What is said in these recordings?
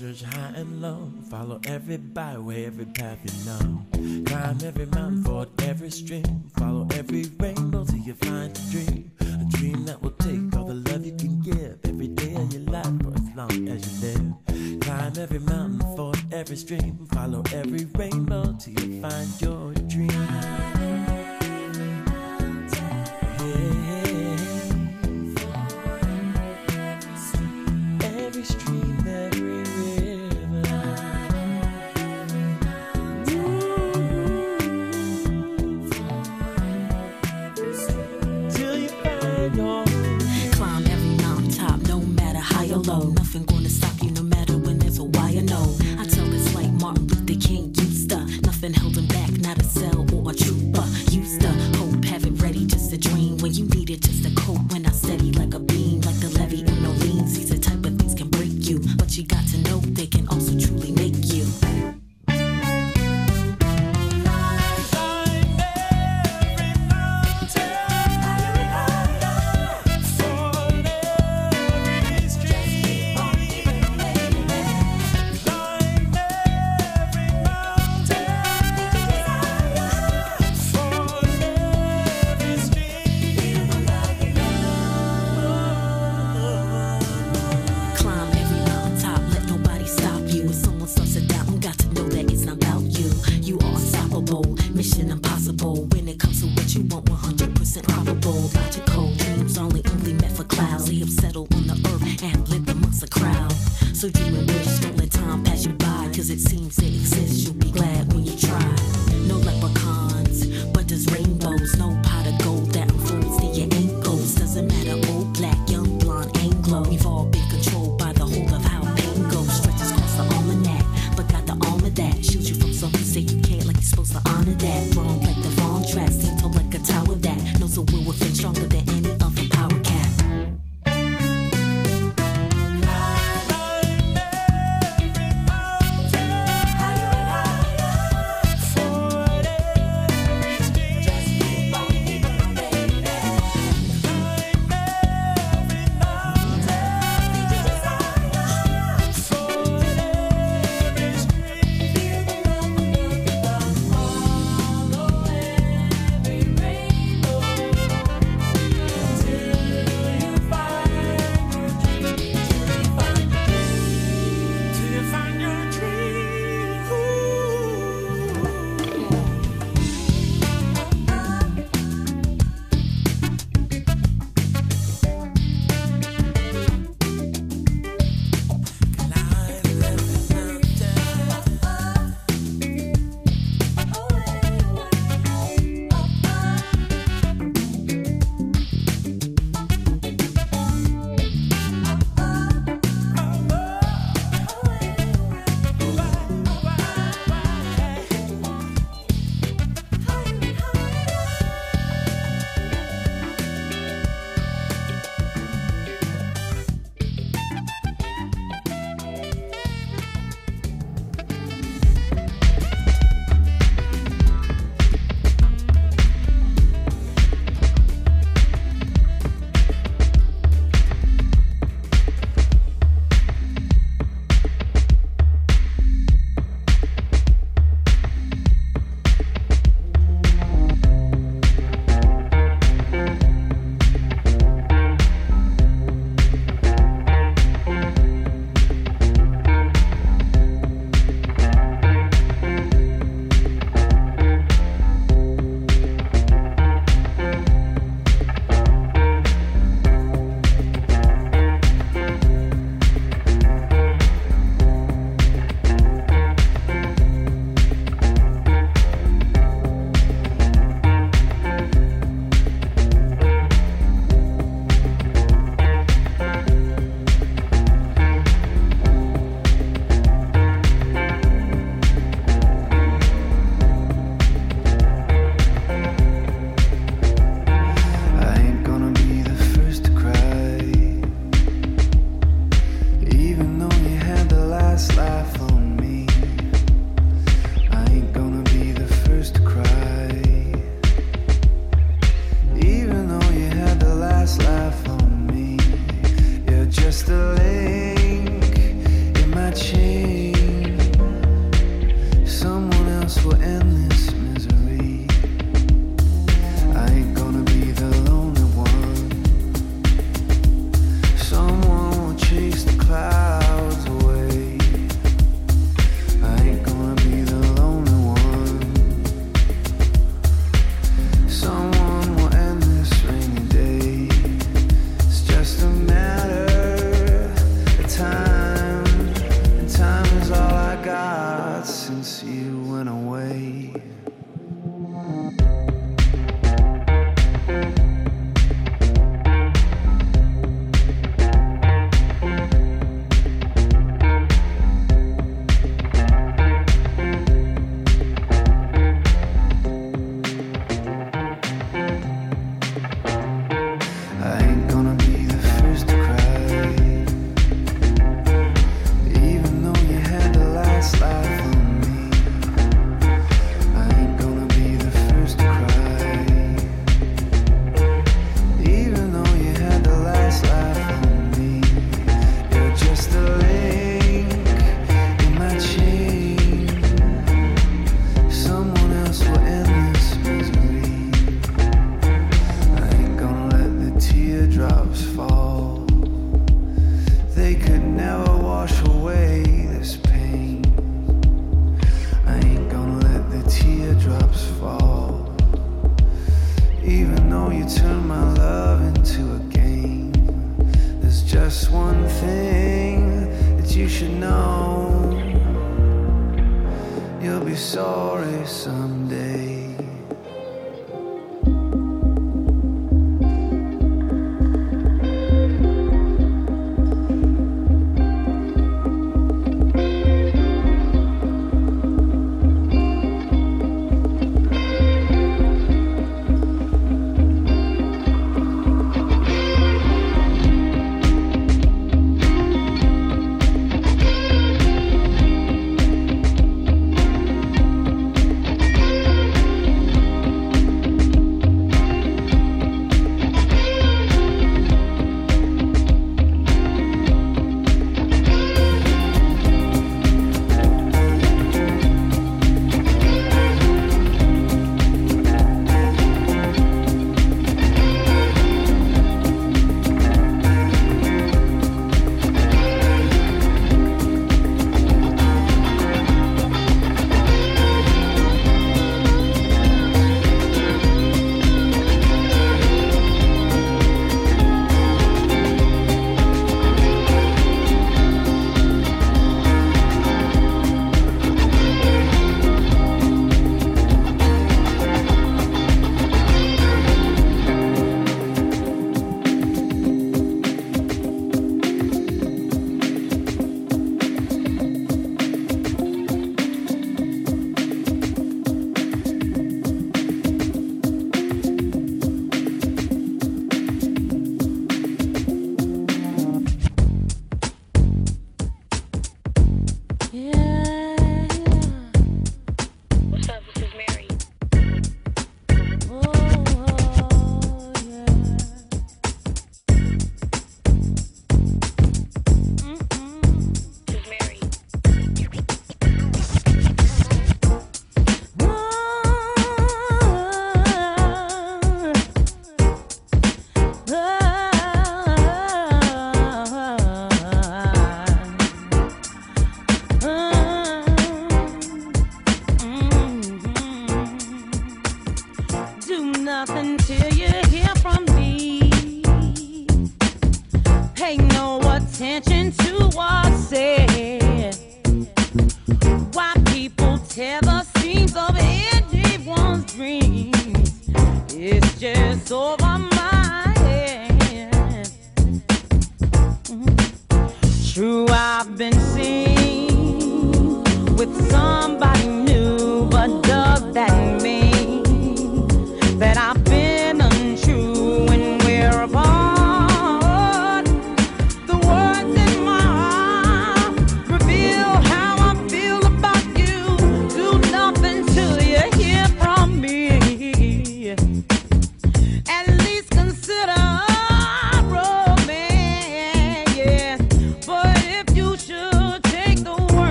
search high and low. Follow every byway, every path you know. Climb every mountain, ford every stream. Follow every rainbow till you find a dream. A dream that will take all the love you can give. Every day of your life for as long as you live. Climb every mountain, ford every stream. Follow every rainbow till you find your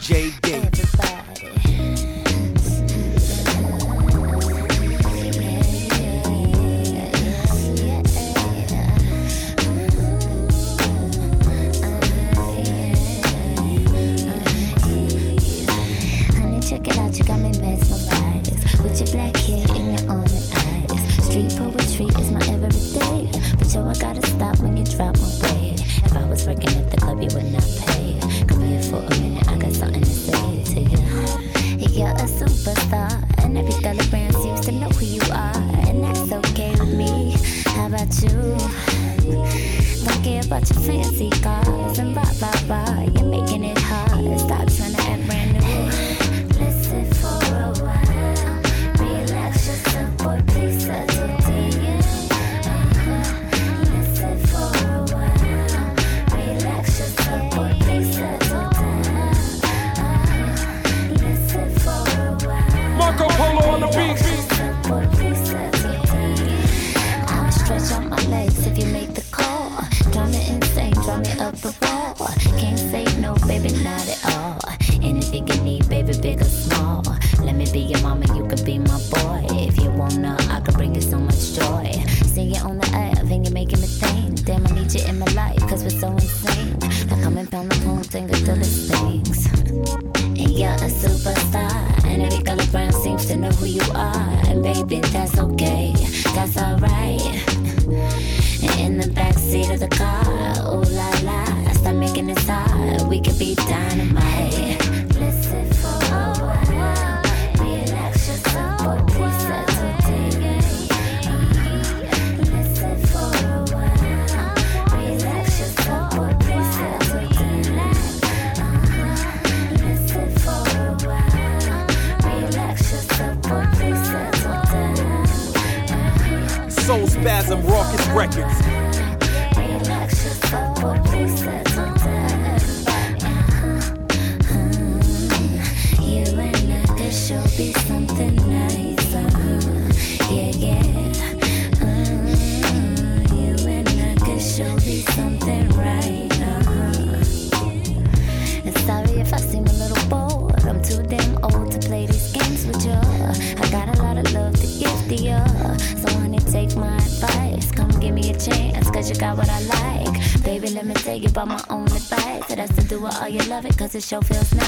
check it out, you love it, cause it sure feels nice,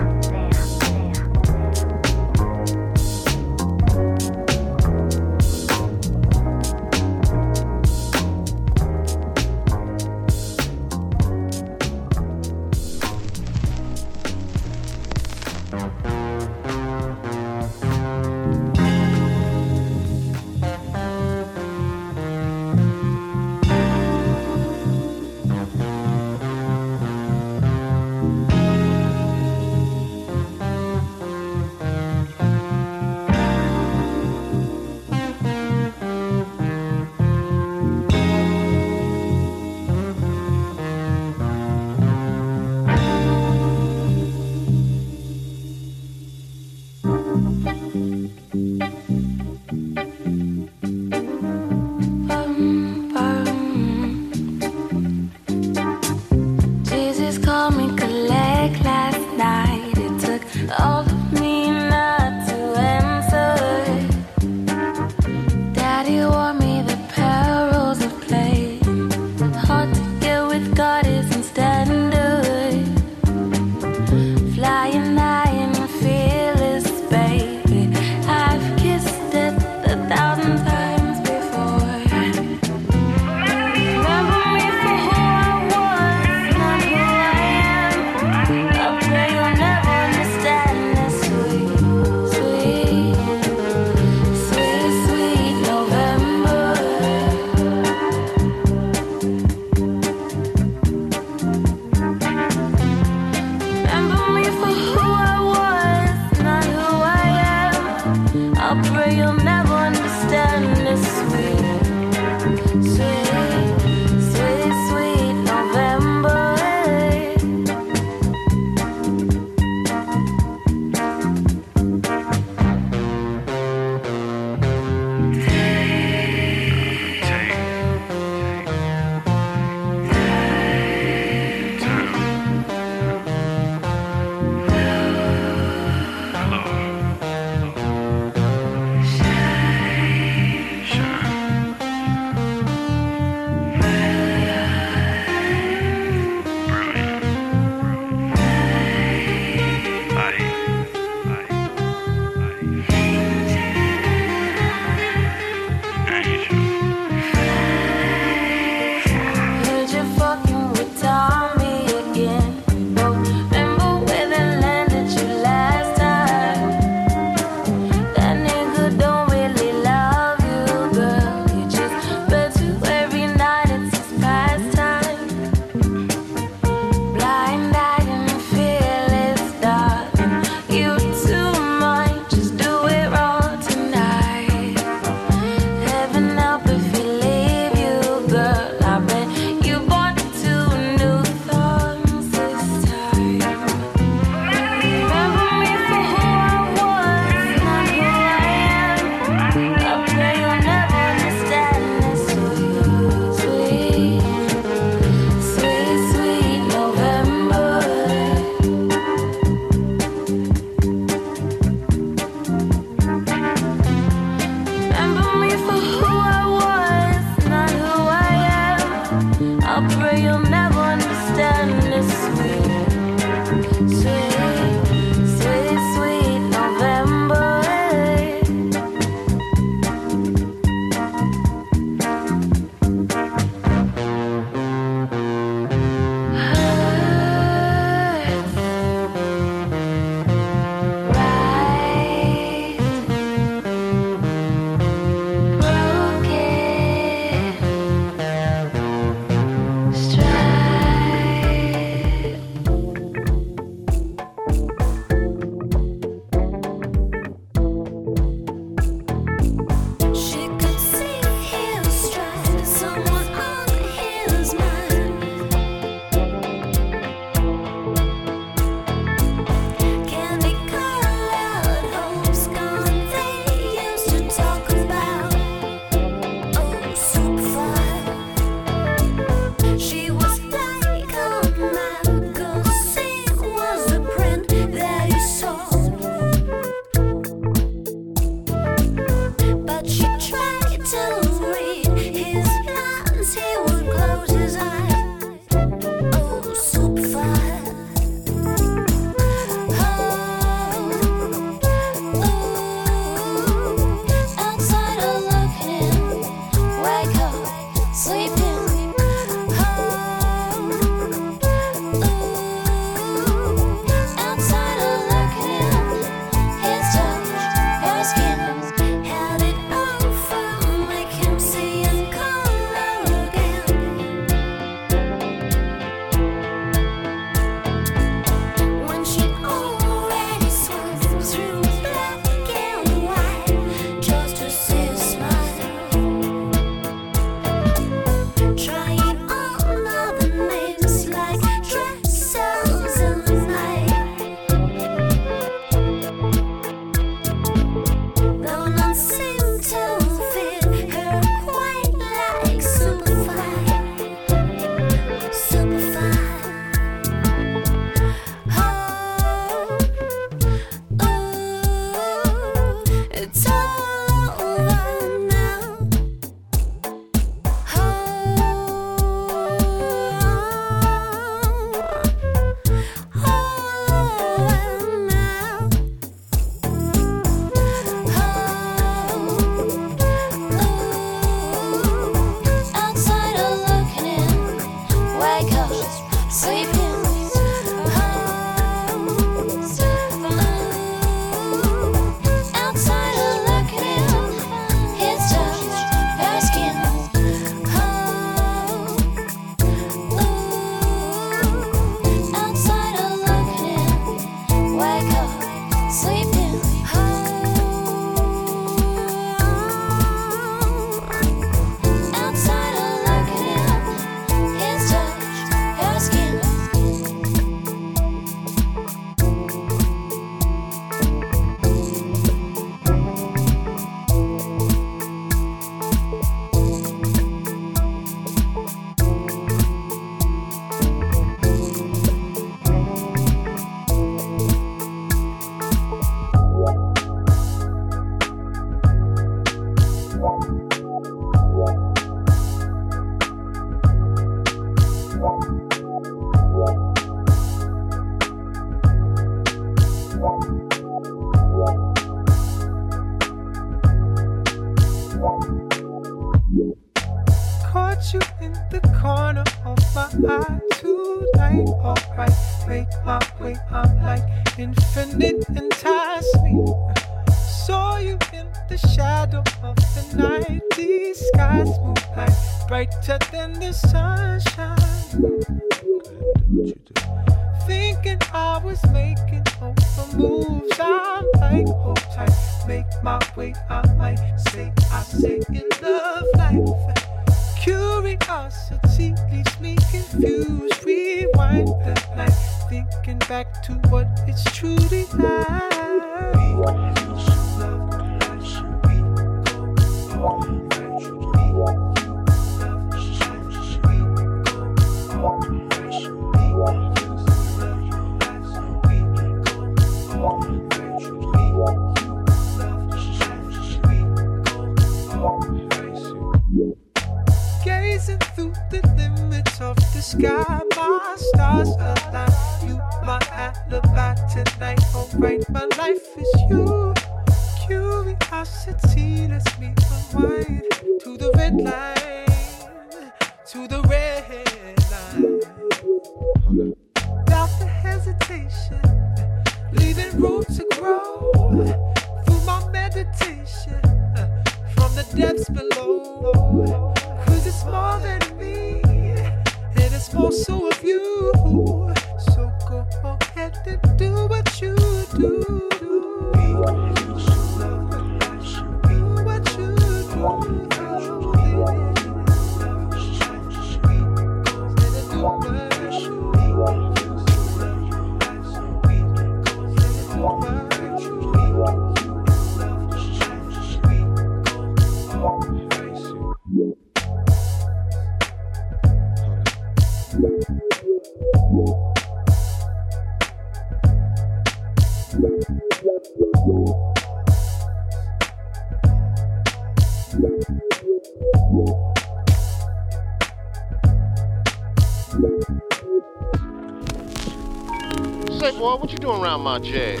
found my jazz.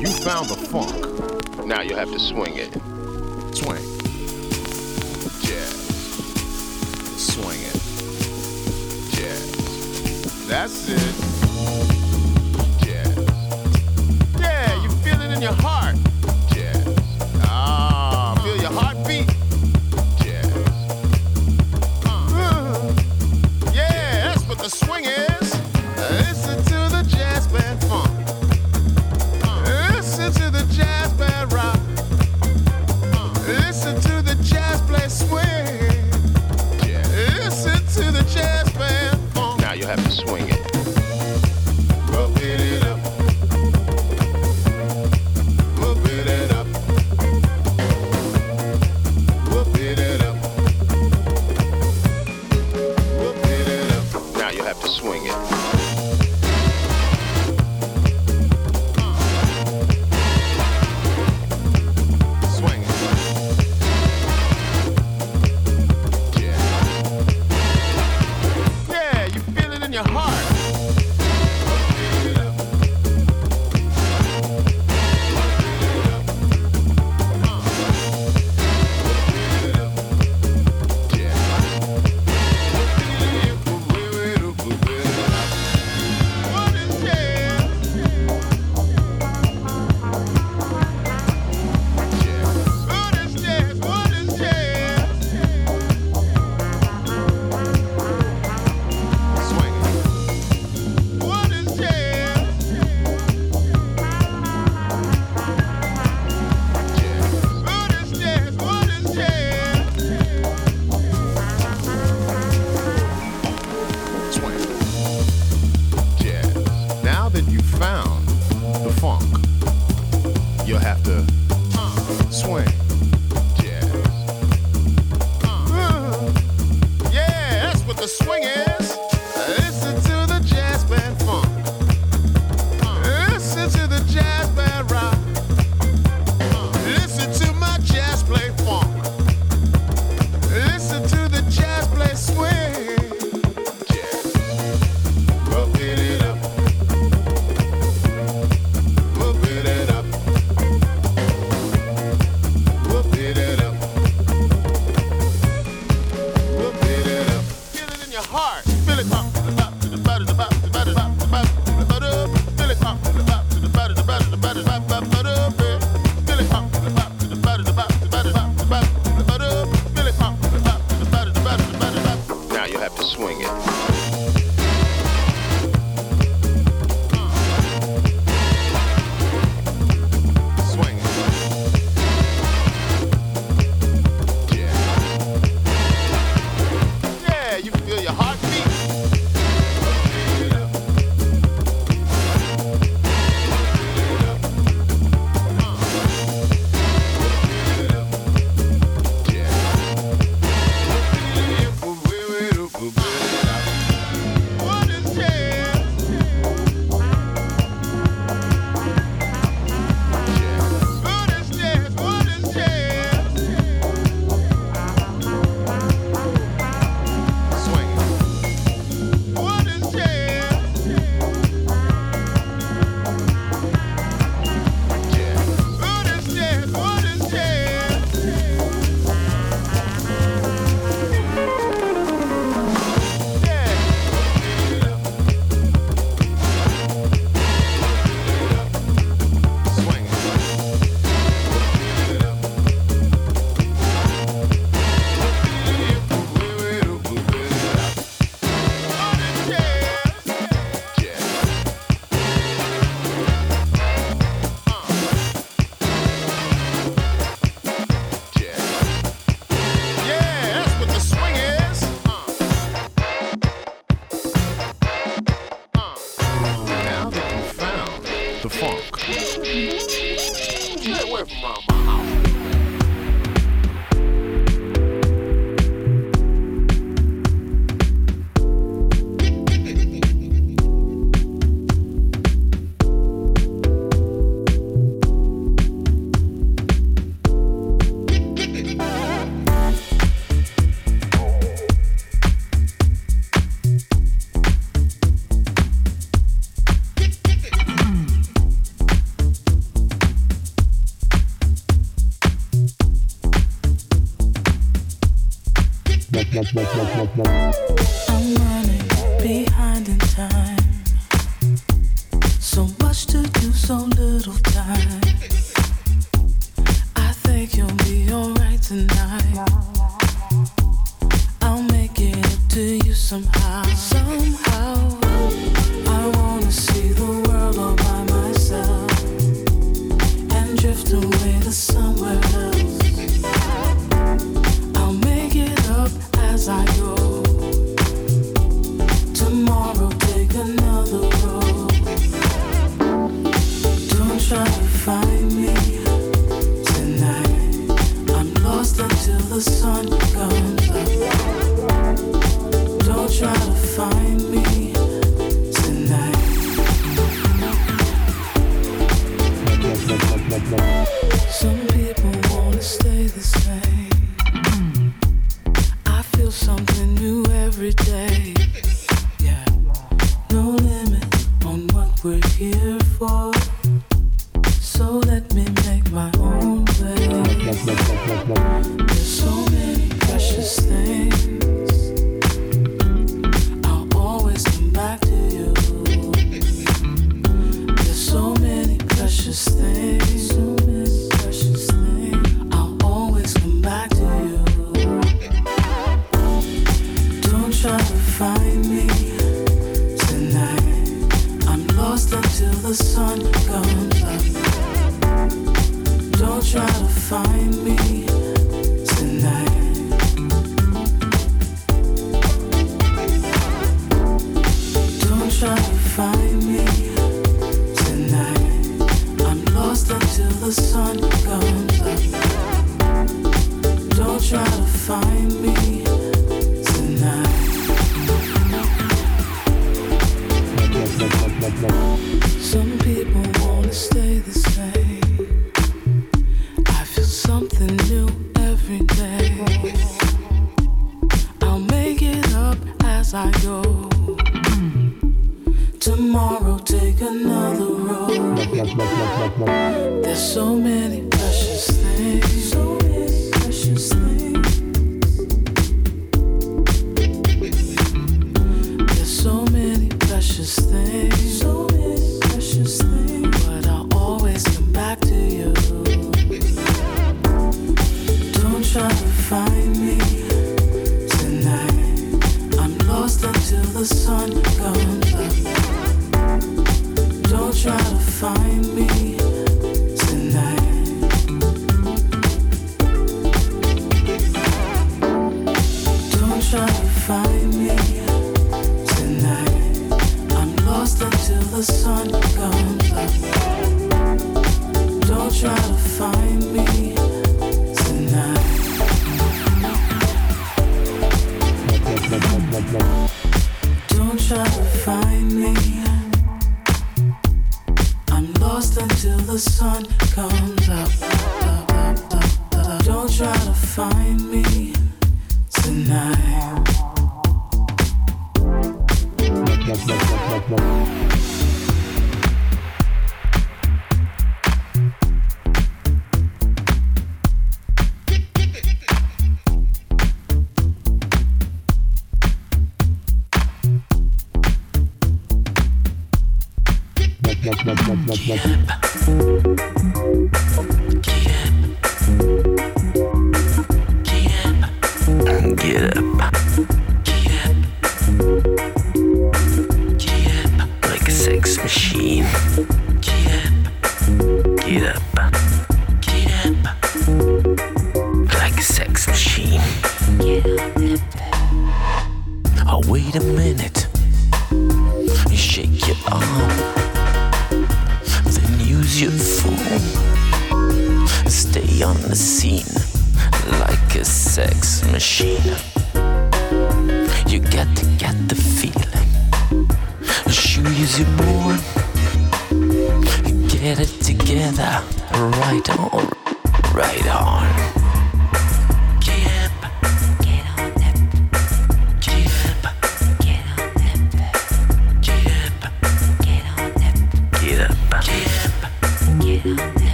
You found the funk. Now you have to swing it. Swing. Jazz. Swing it. Jazz. That's it.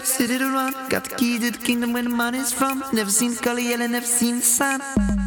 rap, city to run. Got the key to the kingdom where the money's from. Never seen the color yellow, never seen the sun.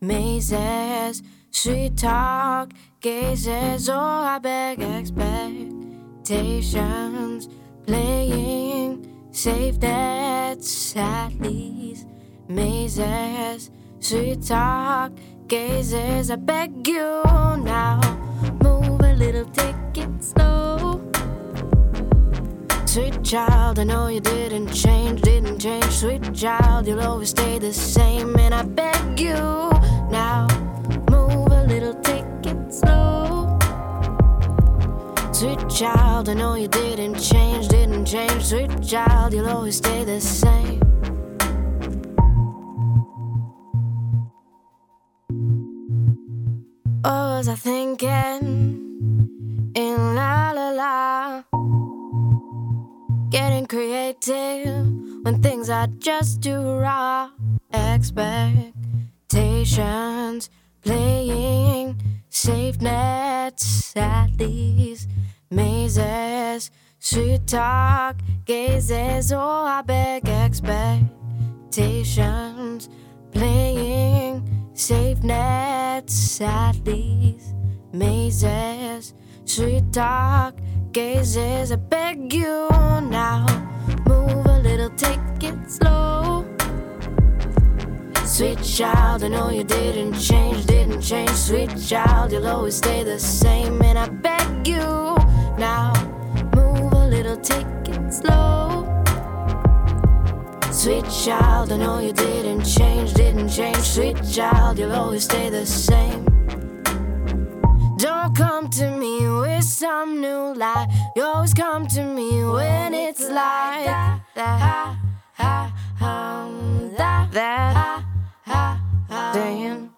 Mazes. Sweet talk gazes, oh, I beg expectations playing safe nets at these mazes. Sweet talk gazes, I beg you now. Move a little, take it slow. Sweet child, I know you didn't change, didn't change. Sweet child, you'll always stay the same. And I beg you now, move a little, take it slow. Sweet child, I know you didn't change, didn't change. Sweet child, you'll always stay the same. What was I thinking? In la la la. Getting creative when things are just too raw. Expectations playing safe nets at these mazes. Sweet talk gazes, oh, I beg expectations playing safe nets at these mazes. Sweet talk gazes, I beg you now. Move a little, take it slow. Sweet child, I know you didn't change, didn't change. Sweet child, you'll always stay the same. And I beg you now. Move a little, take it slow. Sweet child, I know you didn't change, didn't change. Sweet child, you'll always stay the same. Don't come to me with some new lie. You always come to me when it's like that. that, ha, um, that, that, Damn.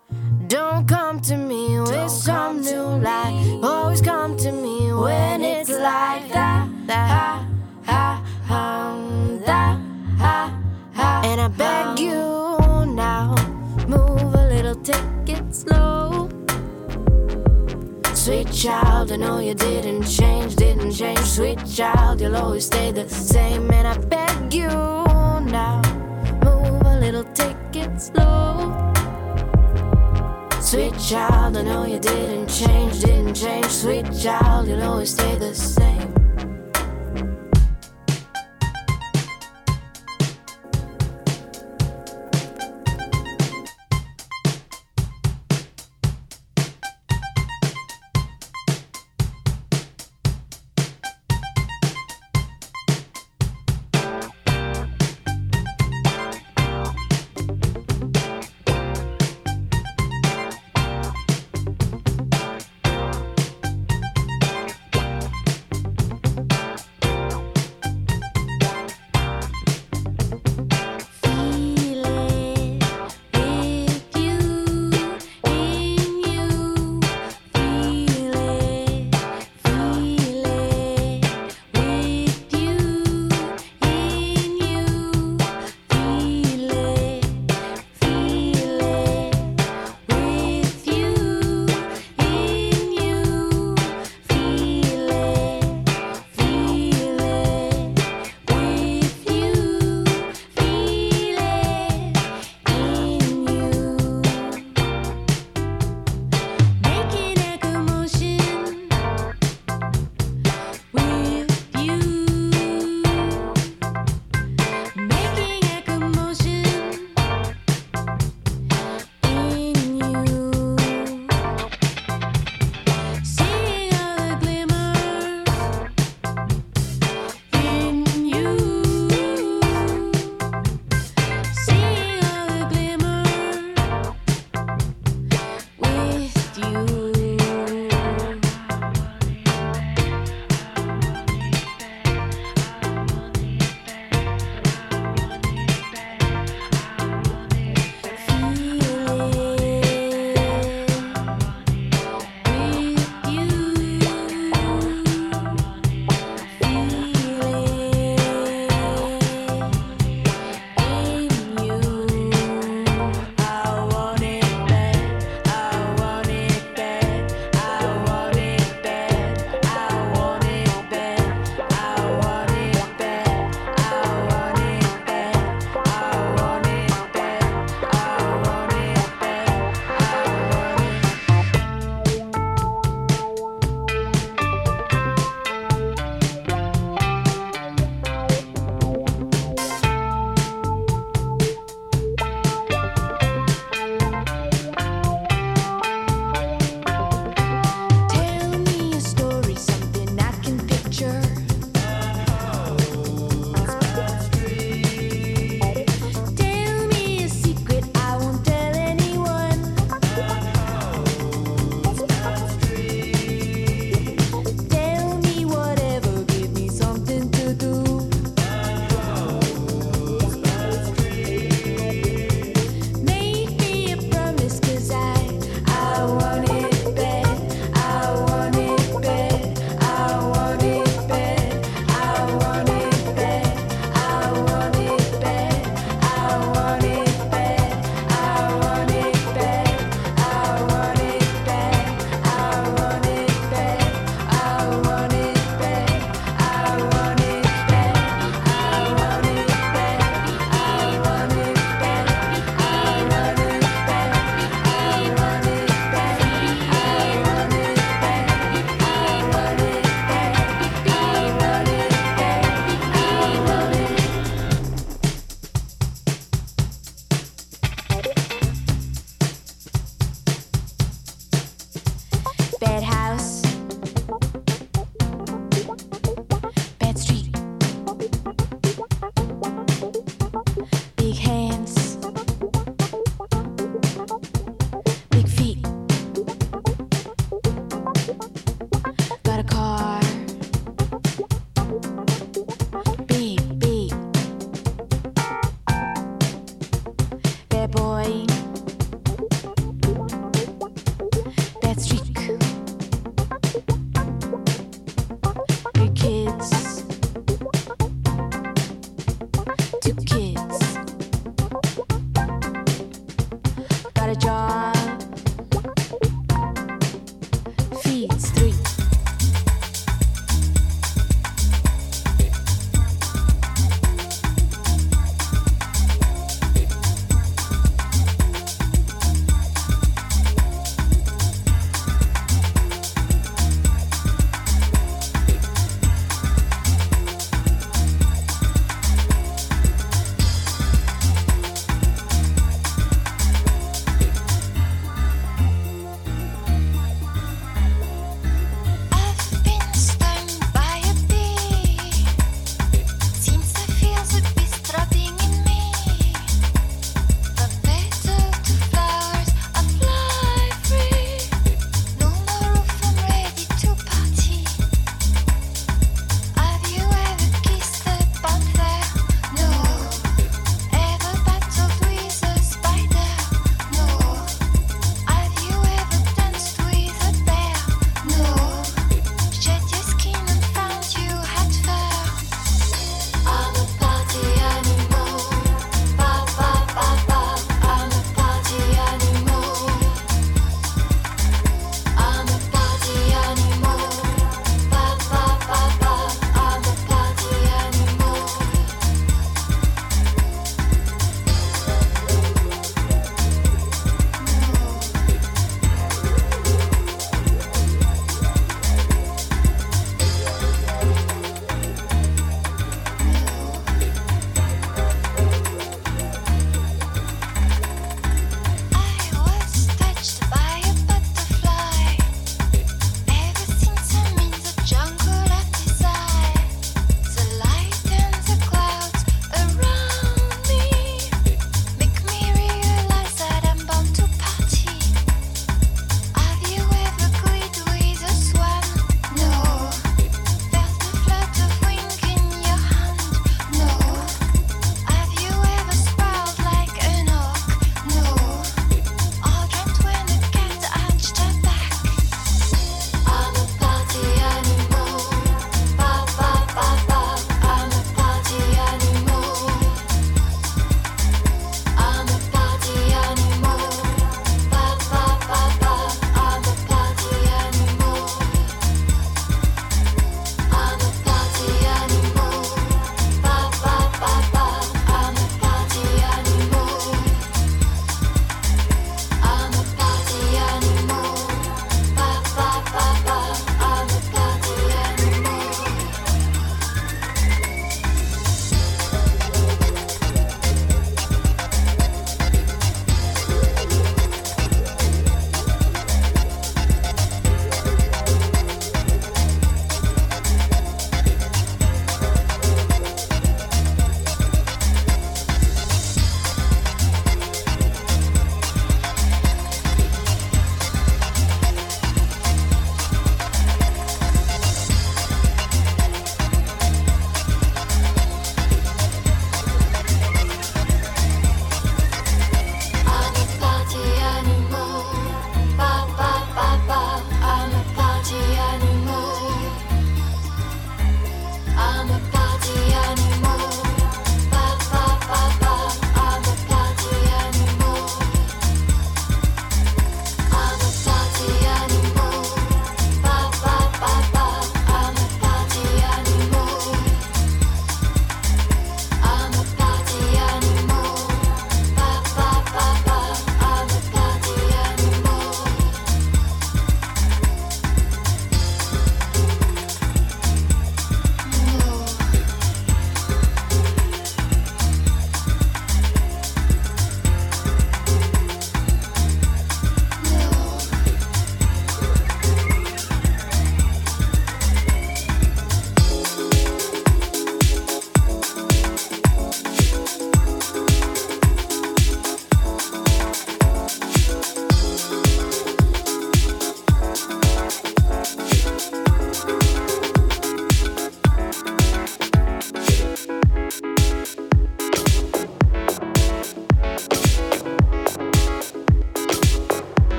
Don't come to me with some new lie. Always come to me when it's like that. that, ha, um, that, and I beg you Sweet child, I know you didn't change, didn't change. Sweet child, you'll always stay the same. And I beg you now, move a little, take it slow. Sweet child, I know you didn't change, didn't change. Sweet child, you'll always stay the same.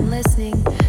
I'm listening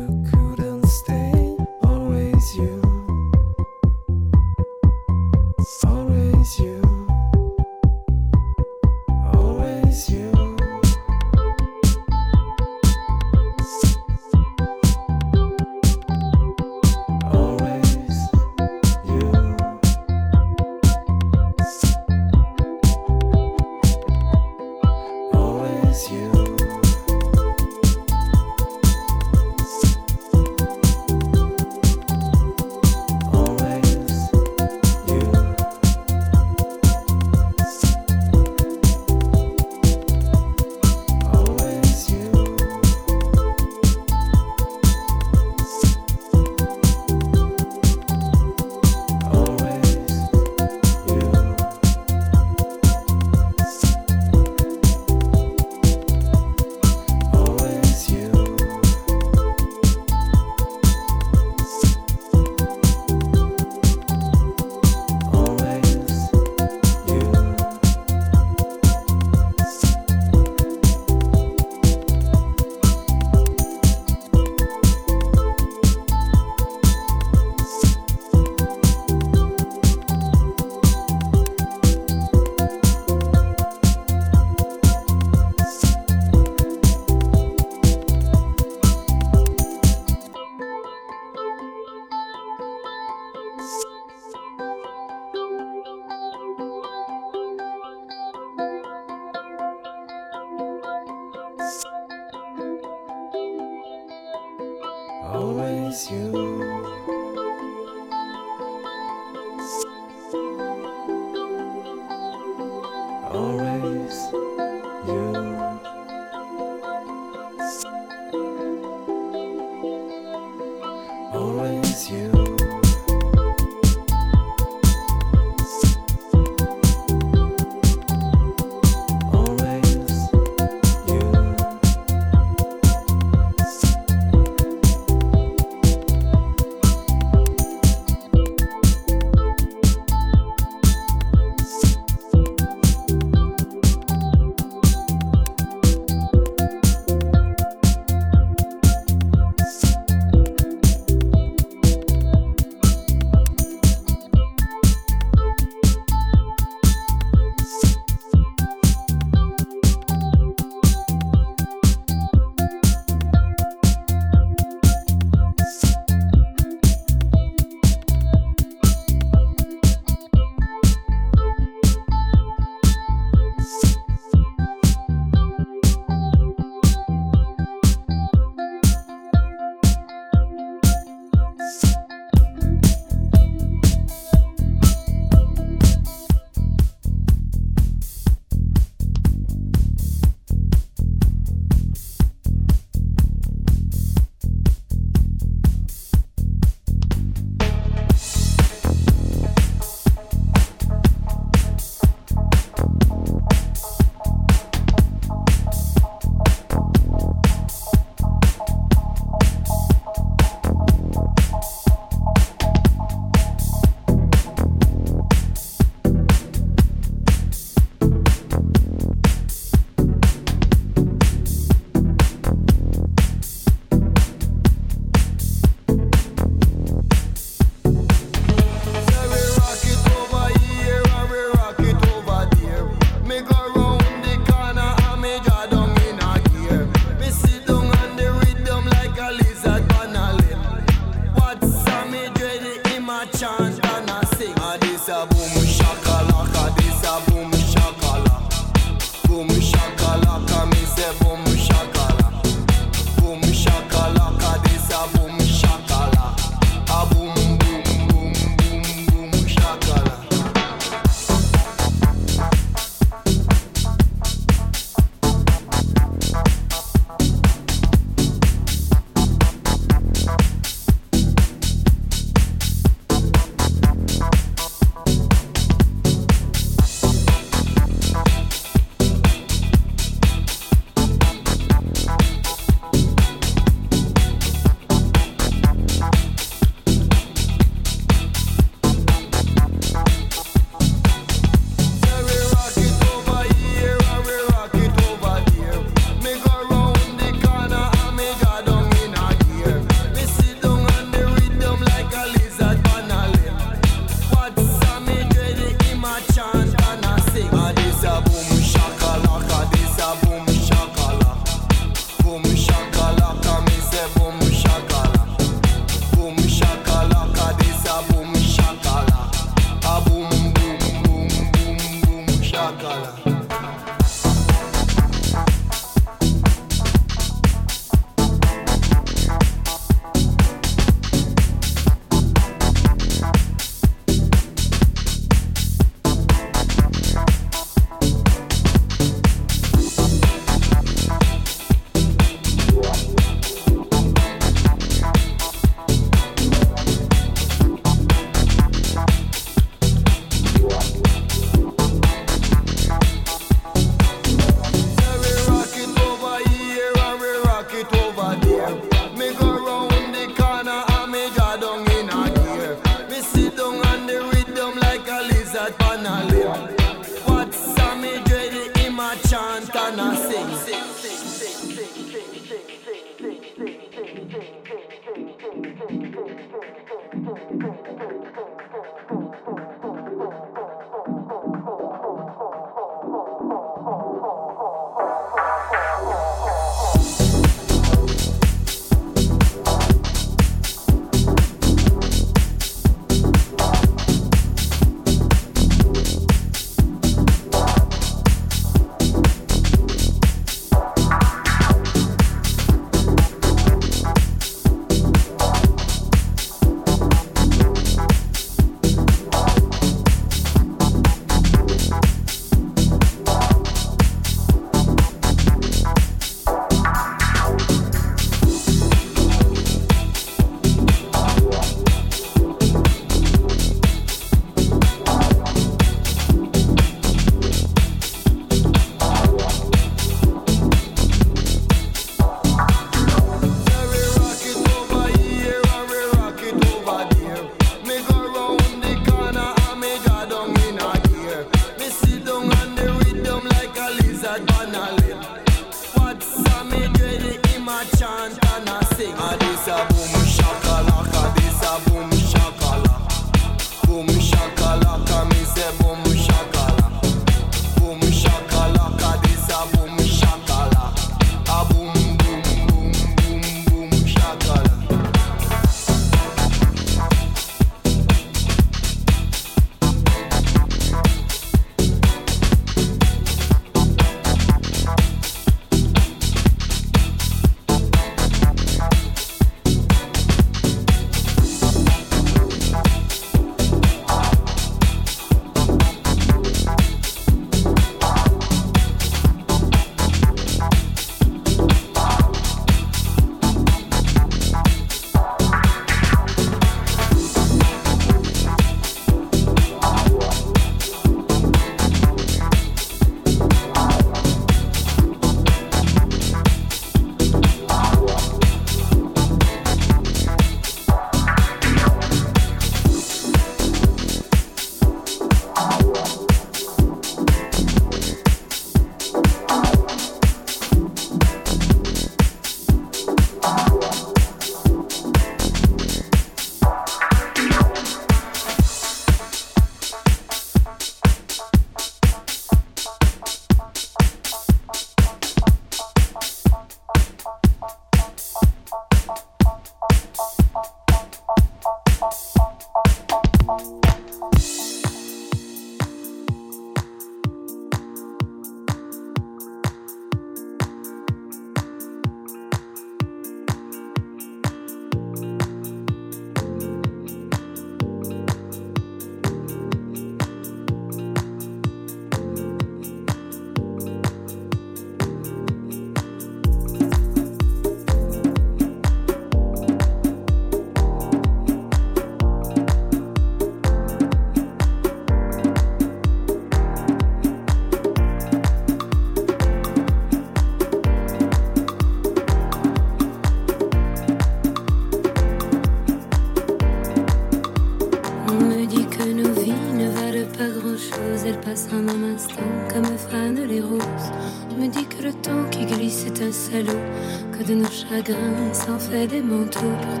fait des manteaux pour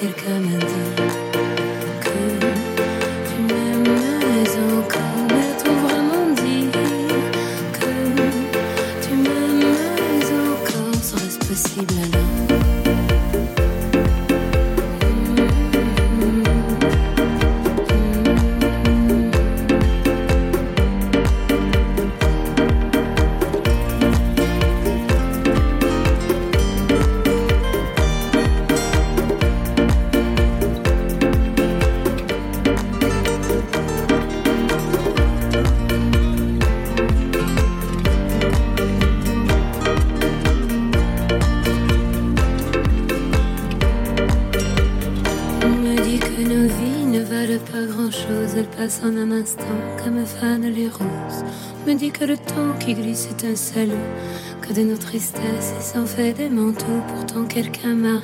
Kırkanı dit que le temps qui glisse est un salaud, que de nos tristesses il s'en fait des manteaux. Pourtant, quelqu'un m'a